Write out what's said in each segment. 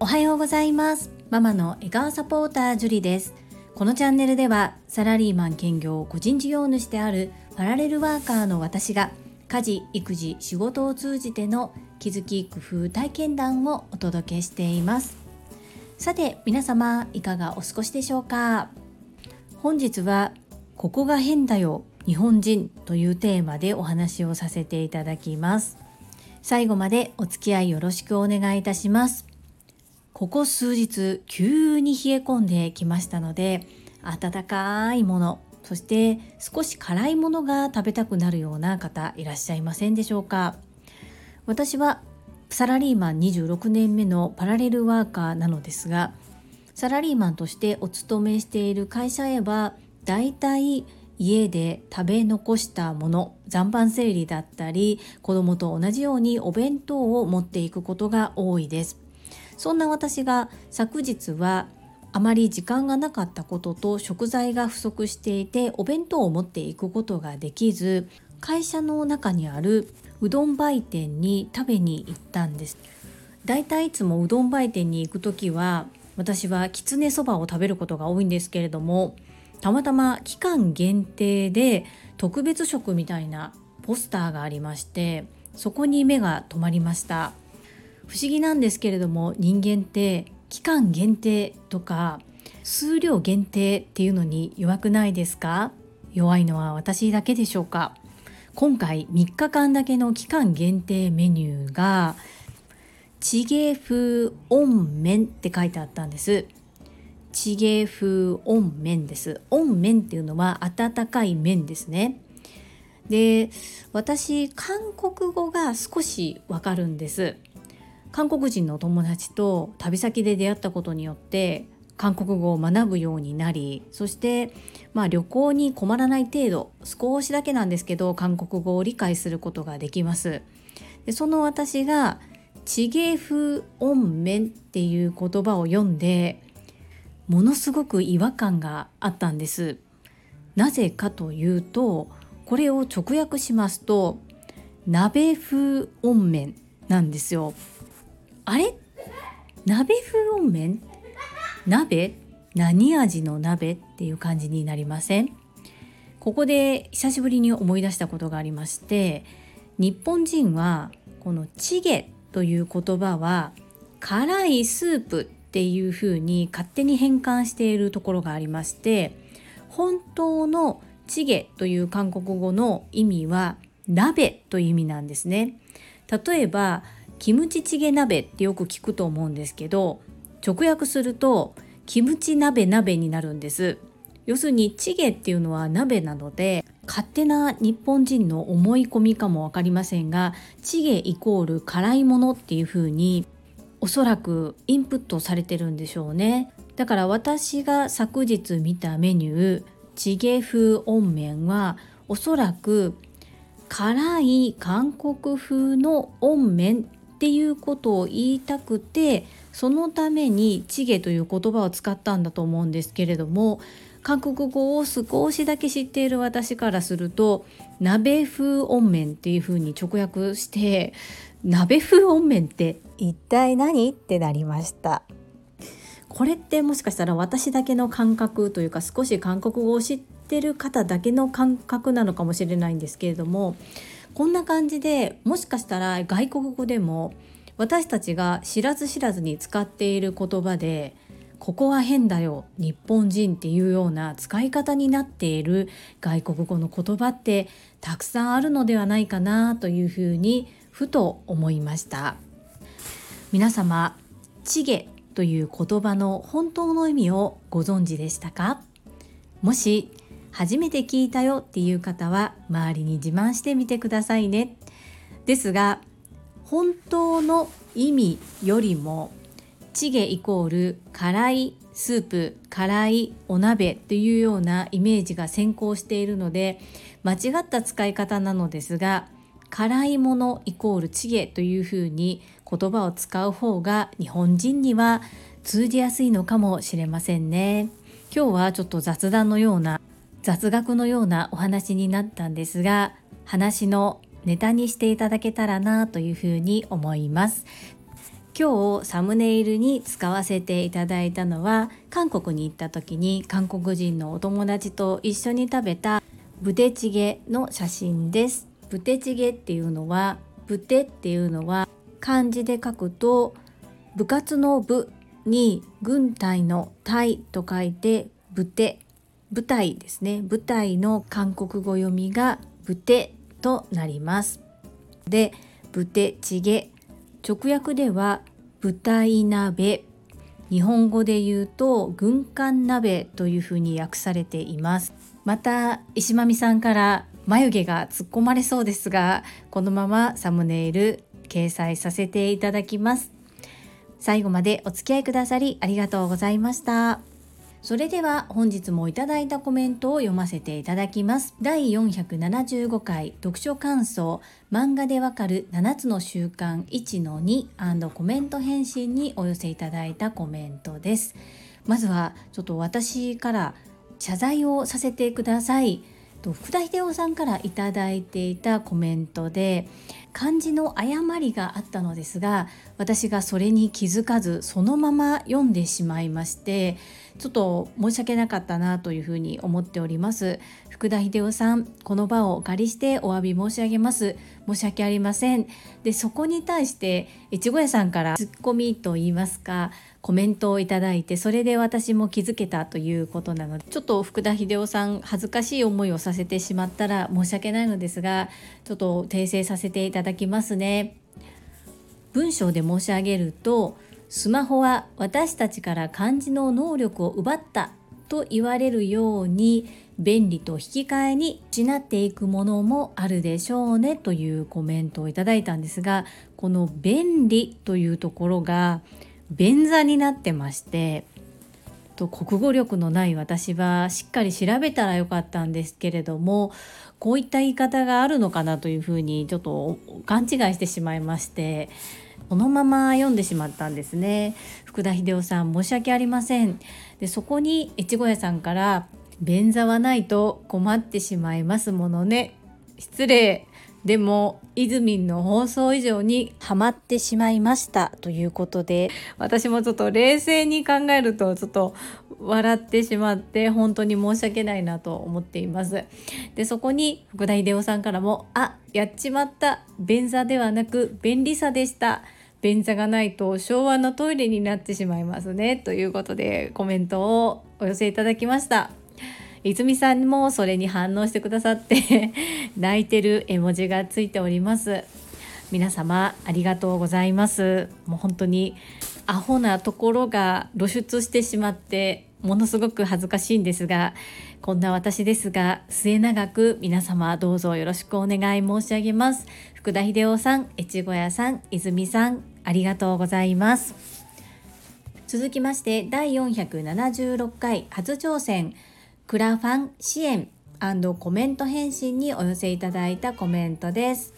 おはようございます。ママの笑顔サポータージュリです。このチャンネルではサラリーマン兼業個人事業主であるパラレルワーカーの私が家事育児仕事を通じての気づき工夫体験談をお届けしています。さて皆様いかがお過ごしでしょうか？本日はここが変だよ日本人というテーマでお話をさせていただきます。最後までお付き合いよろしくお願いいたします。ここ数日急に冷え込んできましたので温かいものそして少し辛いものが食べたくなるような方いらっしゃいませんでしょうか。私はサラリーマン26年目のパラレルワーカーなのですがサラリーマンとしてお勤めしている会社へはだいたい家で食べ残したもの残飯整理だったり子供と同じようにお弁当を持っていくことが多いです。そんな私が昨日はあまり時間がなかったことと食材が不足していてお弁当を持っていくことができず会社の中にあるうどん売店に食べに行ったんです。だいたいいつもうどん売店に行く時は私はきつねそばを食べることが多いんですけれどもたまたま期間限定で特別食みたいなポスターがありましてそこに目が止まりました。不思議なんですけれども人間って期間限定とか数量限定っていうのに弱くないですか？弱いのは私だけでしょうか？今回3日間だけの期間限定メニューがチゲ風温麺って書いてあったんです。チゲ風温麺です。温麺っていうのは温かい麺ですね。で私韓国語が少しわかるんです。韓国人の友達と旅先で出会ったことによって韓国語を学ぶようになりそしてまあ旅行に困らない程度少しだけなんですけど韓国語を理解することができます。でその私がチゲ風音面っていう言葉を読んでものすごく違和感があったんです。なぜかというとこれを直訳しますと鍋風音面なんですよ。あれ？鍋風温麺？鍋？何味の鍋っていう感じになりません？ここで久しぶりに思い出したことがありまして日本人はこのチゲという言葉は辛いスープっていうふうに勝手に変換しているところがありまして本当のチゲという韓国語の意味は鍋という意味なんですね。例えばキムチチゲ鍋ってよく聞くと思うんですけど直訳するとキムチ鍋鍋になるんです。要するにチゲっていうのは鍋なので勝手な日本人の思い込みかも分かりませんがチゲイコール辛いものっていう風におそらくインプットされてるんでしょうね。だから私が昨日見たメニューチゲ風温麺はおそらく辛い韓国風の温麺っていうことを言いたくてそのためにチゲという言葉を使ったんだと思うんですけれども韓国語を少しだけ知っている私からすると鍋風温麺っていう風に直訳して鍋風温麺って一体何？ってなりました。これってもしかしたら私だけの感覚というか少し韓国語を知ってる方だけの感覚なのかもしれないんですけれどもこんな感じでもしかしたら外国語でも私たちが知らず知らずに使っている言葉でここは変だよ日本人っていうような使い方になっている外国語の言葉ってたくさんあるのではないかなというふうにふと思いました。皆様チゲという言葉の本当の意味をご存知でしたか？もし初めて聞いたよっていう方は周りに自慢してみてくださいね。ですが本当の意味よりもチゲイコール辛いスープ辛いお鍋というようなイメージが先行しているので間違った使い方なのですが辛いものイコールチゲというふうに言葉を使う方が日本人には通じやすいのかもしれませんね。今日はちょっと雑談のような雑学のようなお話になったんですが話のネタにしていただけたらなというふうに思います今日サムネイルに使わせていただいたのは韓国に行った時に韓国人のお友達と一緒に食べたブテチゲの写真ですブテチゲっていうのはブテっていうのは漢字で書くと部活の部に軍隊の隊と書いてブテ。舞台ですね。舞台の韓国語読みがブテとなります。でブテチゲ。直訳では舞台鍋。日本語で言うと軍艦鍋というふうに訳されています。また石間美さんから眉毛が突っ込まれそうですがこのままサムネイル掲載させていただきます最後までお付き合いくださりありがとうございましたそれでは本日もいただいたコメントを読ませていただきます。第475回読書感想漫画でわかる7つの習慣1の2コメント返信にお寄せいただいたコメントです。まずはちょっと私から謝罪をさせてください。福田秀夫さんから頂いていたコメントで漢字の誤りがあったのですが私がそれに気づかずそのまま読んでしまいましてちょっと申し訳なかったなというふうに思っております。福田秀夫さんこの場をお借りしてお詫び申し上げます。申し訳ありません。でそこに対して越後屋さんからツッコミと言いますかコメントをいただいてそれで私も気づけたということなのでちょっと福田秀夫さん恥ずかしい思いをさせてしまったら申し訳ないのですがちょっと訂正させていただただきますね。文章で申し上げるとスマホは私たちから漢字の能力を奪ったと言われるように便利と引き換えに失っていくものもあるでしょうねというコメントをいただいたんですがこの便利というところが便座になってましてと国語力のない私はしっかり調べたらよかったんですけれどもこういった言い方があるのかなというふうにちょっと勘違いしてしまいましてこのまま読んでしまったんですね。福田秀夫さん申し訳ありません。でそこに越後屋さんから便座はないと困ってしまいますものね。失礼。でもイズミンの放送以上にハマってしまいましたということで私もちょっと冷静に考えるとちょっと笑ってしまって本当に申し訳ないなと思っています。でそこに福田秀夫さんからも「あやっちまった便座ではなく便利さでした」便座がないと昭和のトイレになってしまいますね。ということでコメントをお寄せいただきました。泉さんもそれに反応してくださって 泣いてる絵文字がついております。皆様ありがとうございます。もう本当にアホなところが露出してしまってものすごく恥ずかしいんですがこんな私ですが末永く皆様どうぞよろしくお願い申し上げます。福田秀夫さん越後屋さん泉さんありがとうございます。続きまして第476回初挑戦。クラファン支援コメント返信にお寄せいただいたコメントです。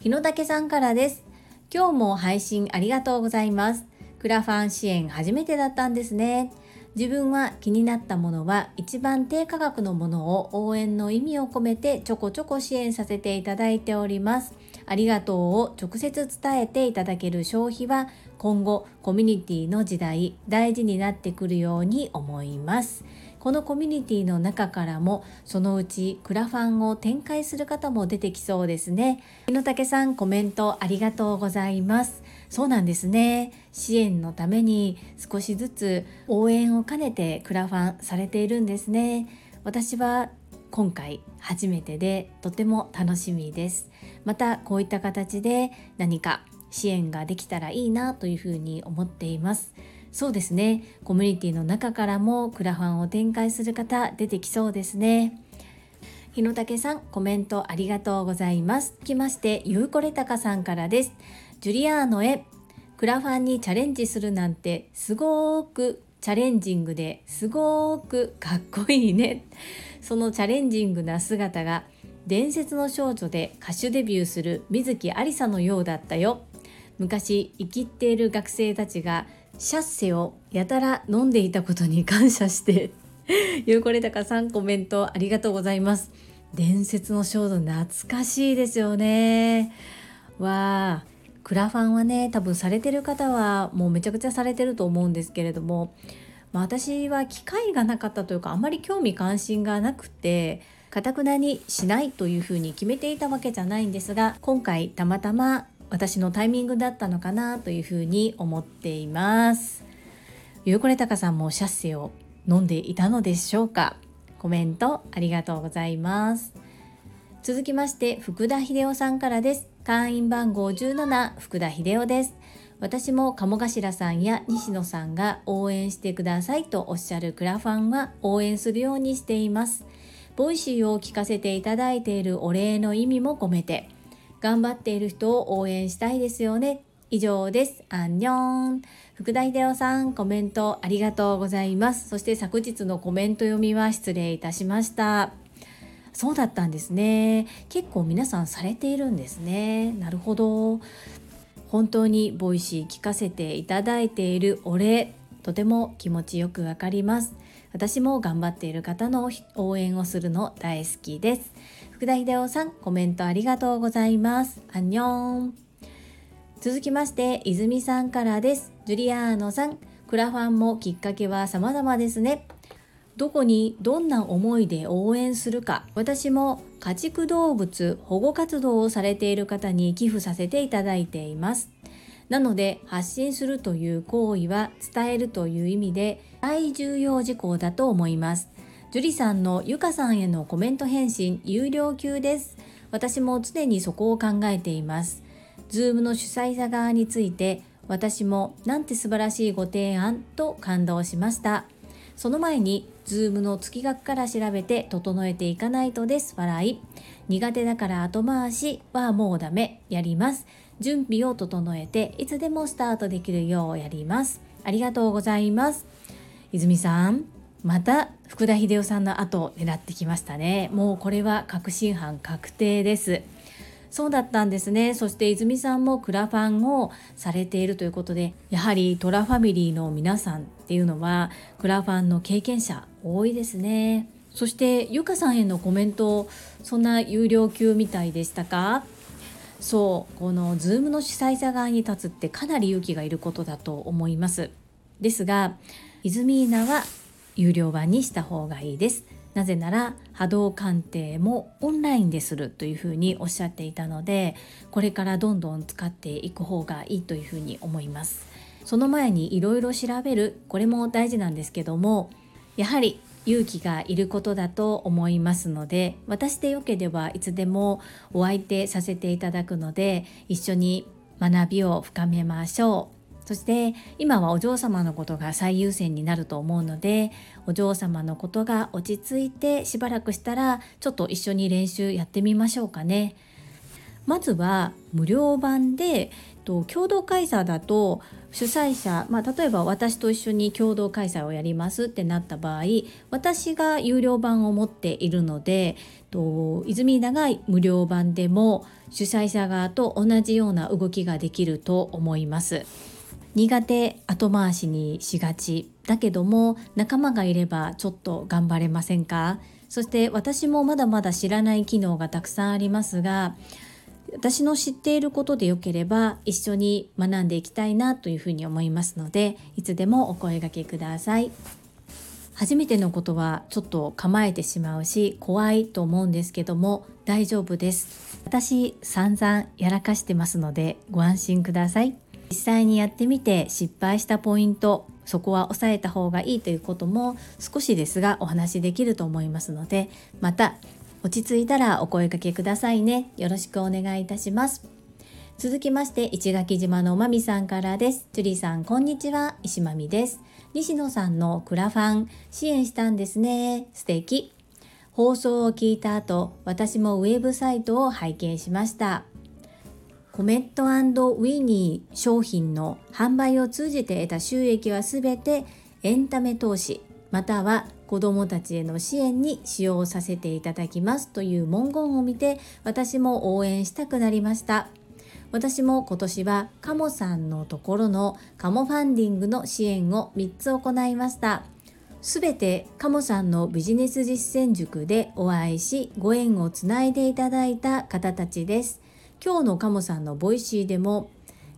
日野武さんからです。今日も配信ありがとうございます。クラファン支援初めてだったんですね。自分は気になったものは一番低価格のものを応援の意味を込めてちょこちょこ支援させていただいております。ありがとうを直接伝えていただける消費は今後コミュニティの時代大事になってくるように思います。このコミュニティの中からもそのうちクラファンを展開する方も出てきそうですね。日野武さんコメントありがとうございます。そうなんですね。支援のために少しずつ応援を兼ねてクラファンされているんですね。私は今回初めてでとても楽しみです。またこういった形で何か支援ができたらいいなというふうに思っています。そうですね。コミュニティの中からもクラファンを展開する方出てきそうですね。日野武さんコメントありがとうございます。きましてゆうこれたかさんからです。ジュリアーノへクラファンにチャレンジするなんてすごくチャレンジングですごくかっこいいね。そのチャレンジングな姿が伝説の少女で歌手デビューする水木有沙のようだったよ。昔生きっている学生たちがシャッセをやたら飲んでいたことに感謝してゆうこれたかさんコメントありがとうございます。伝説の衝動懐かしいですよね。わあクラファンはね多分されてる方はもうめちゃくちゃされてると思うんですけれども、まあ、私は機会がなかったというかあまり興味関心がなくてかたくなにしないというふうに決めていたわけじゃないんですが今回たまたま私のタイミングだったのかなというふうに思っています。ゆうこれたかさんもシャッセを飲んでいたのでしょうか。コメントありがとうございます。続きまして福田秀夫さんからです。会員番号17福田秀夫です。私も鴨頭さんや西野さんが応援してくださいとおっしゃるクラファンは応援するようにしています。ボイシーを聞かせていただいているお礼の意味も込めて頑張っている人を応援したいですよね。以上です。안녕。福田秀夫さんコメントありがとうございます。そして昨日のコメント読みは失礼いたしました。そうだったんですね。結構皆さんされているんですね。なるほど。本当にボイシー聞かせていただいているお礼とても気持ちよくわかります。私も頑張っている方の応援をするの大好きです。福田秀夫さんコメントありがとうございます。안녕。続きまして泉さんからです。ジュリアーノさんクラファンもきっかけは様々ですね。どこにどんな思いで応援するか。私も家畜動物保護活動をされている方に寄付させていただいています。なので発信するという行為は伝えるという意味で大重要事項だと思います。樹里さんのゆかさんへのコメント返信有料級です。私も常にそこを考えています。ズームの主催者側について私もなんて素晴らしいご提案と感動しました。その前にズームの月額から調べて整えていかないとです。笑い。苦手だから後回し。はもうダメ。やります。準備を整えていつでもスタートできるようやります。ありがとうございます。泉さん。また福田秀夫さんの後を狙ってきましたね。もうこれは確信犯確定です。そうだったんですね。そして泉さんもクラファンをされているということでやはりトラファミリーの皆さんっていうのはクラファンの経験者多いですね。そしてゆかさんへのコメントそんな有料級みたいでしたか？そうこの Zoom の主催者側に立つってかなり勇気がいることだと思います。ですがイズミーナは有料版にした方がいいです。なぜなら波動鑑定もオンラインでするというふうにおっしゃっていたのでこれからどんどん使っていく方がいいというふうに思います。その前にいろいろ調べる。これも大事なんですけどもやはり勇気がいることだと思いますので私でよければいつでもお相手させていただくので一緒に学びを深めましょう。そして今はお嬢様のことが最優先になると思うのでお嬢様のことが落ち着いてしばらくしたらちょっと一緒に練習やってみましょうかね。まずは無料版で共同開催だと主催者、まあ、例えば私と一緒に共同開催をやりますってなった場合私が有料版を持っているので泉田が無料版でも主催者側と同じような動きができると思います。苦手後回しにしがちだけども仲間がいればちょっと頑張れませんか？そして私もまだまだ知らない機能がたくさんありますが私の知っていることでよければ一緒に学んでいきたいなというふうに思いますのでいつでもお声がけください。初めてのことはちょっと構えてしまうし怖いと思うんですけども大丈夫です。私散々やらかしてますのでご安心ください。実際にやってみて失敗したポイントそこは抑えた方がいいということも少しですがお話しできると思いますのでまた落ち着いたらお声かけくださいね。よろしくお願いいたします。続きまして、石垣島のまみさんからです。ジュリさん、こんにちは。石まみです。西野さんのクラファン、支援したんですね。素敵。放送を聞いた後、私もウェブサイトを拝見しました。コメットウィニー商品の販売を通じて得た収益はすべてエンタメ投資または子どもたちへの支援に使用させていただきますという文言を見て私も応援したくなりました。私も今年はカモさんのところのカモファンディングの支援を3つ行いました。すべてカモさんのビジネス実践塾でお会いしご縁をつないでいただいた方たちです。今日のカモさんのボイシーでも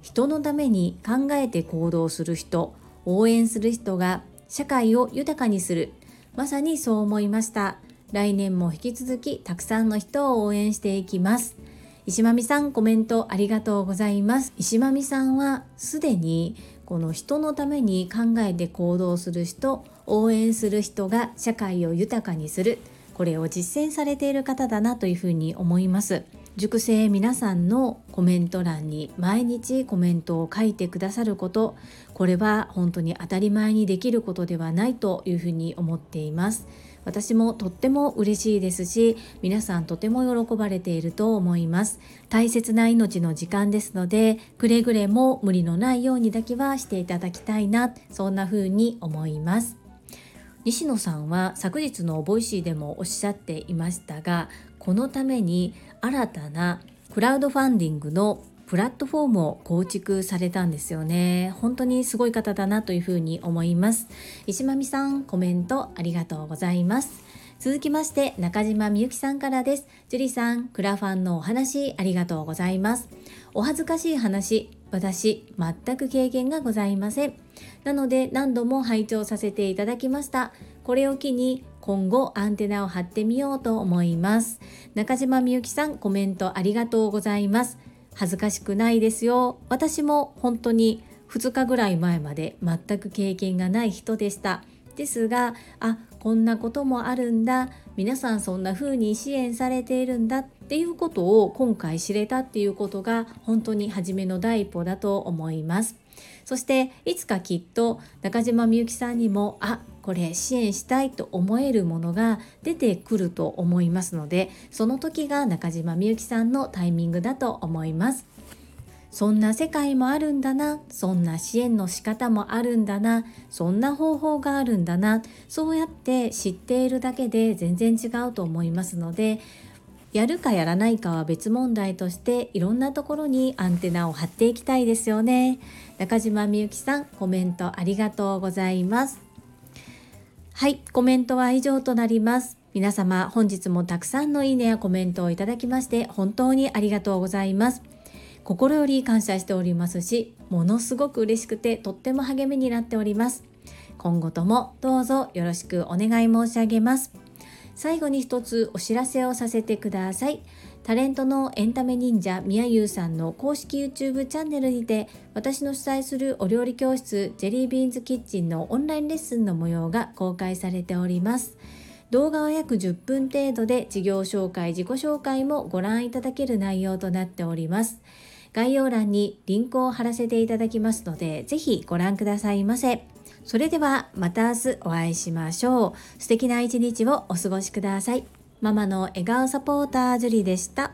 人のために考えて行動する人応援する人が社会を豊かにする。まさにそう思いました。来年も引き続きたくさんの人を応援していきます。石間美さんコメントありがとうございます。石間美さんはすでにこの人のために考えて行動する人応援する人が社会を豊かにする。これを実践されている方だなというふうに思います。塾生皆さんのコメント欄に毎日コメントを書いてくださることこれは本当に当たり前にできることではないというふうに思っています。私もとっても嬉しいですし皆さんとても喜ばれていると思います。大切な命の時間ですのでくれぐれも無理のないようにだけはしていただきたいなそんな風に思います。西野さんは昨日のボイシーでもおっしゃっていましたがこのために新たなクラウドファンディングのプラットフォームを構築されたんですよね。本当にすごい方だなというふうに思います。石間美さんコメントありがとうございます。続きまして中島みゆきさんからです。樹里さんクラファンのお話ありがとうございます。お恥ずかしい話私全く経験がございません。なので何度も拝聴させていただきました。これを機に今後アンテナを張ってみようと思います。中島みゆきさんコメントありがとうございます。恥ずかしくないですよ。私も本当に2日ぐらい前まで全く経験がない人でした。ですがあこんなこともあるんだ。皆さんそんな風に支援されているんだ。っていうことを今回知れたっていうことが本当に初めの第一歩だと思います。そしていつかきっと中島みゆきさんにもあこれ支援したいと思えるものが出てくると思いますのでその時が中島みゆきさんのタイミングだと思います。そんな世界もあるんだなそんな支援の仕方もあるんだなそんな方法があるんだなそうやって知っているだけで全然違うと思いますのでやるかやらないかは別問題としていろんなところにアンテナを張っていきたいですよね。中島みゆきさんコメントありがとうございます。はい、コメントは以上となります。皆様、本日もたくさんのいいねやコメントをいただきまして本当にありがとうございます。心より感謝しておりますし、ものすごく嬉しくてとっても励みになっております。今後ともどうぞよろしくお願い申し上げます。最後に一つお知らせをさせてください。タレントのエンタメ忍者みやゆうさんの公式 YouTube チャンネルにて私の主催するお料理教室ジェリービーンズキッチンのオンラインレッスンの模様が公開されております。動画は約10分程度で事業紹介自己紹介もご覧いただける内容となっております。概要欄にリンクを貼らせていただきますのでぜひご覧くださいませ。それではまた明日お会いしましょう。素敵な一日をお過ごしください。ママの笑顔サポータージュリでした。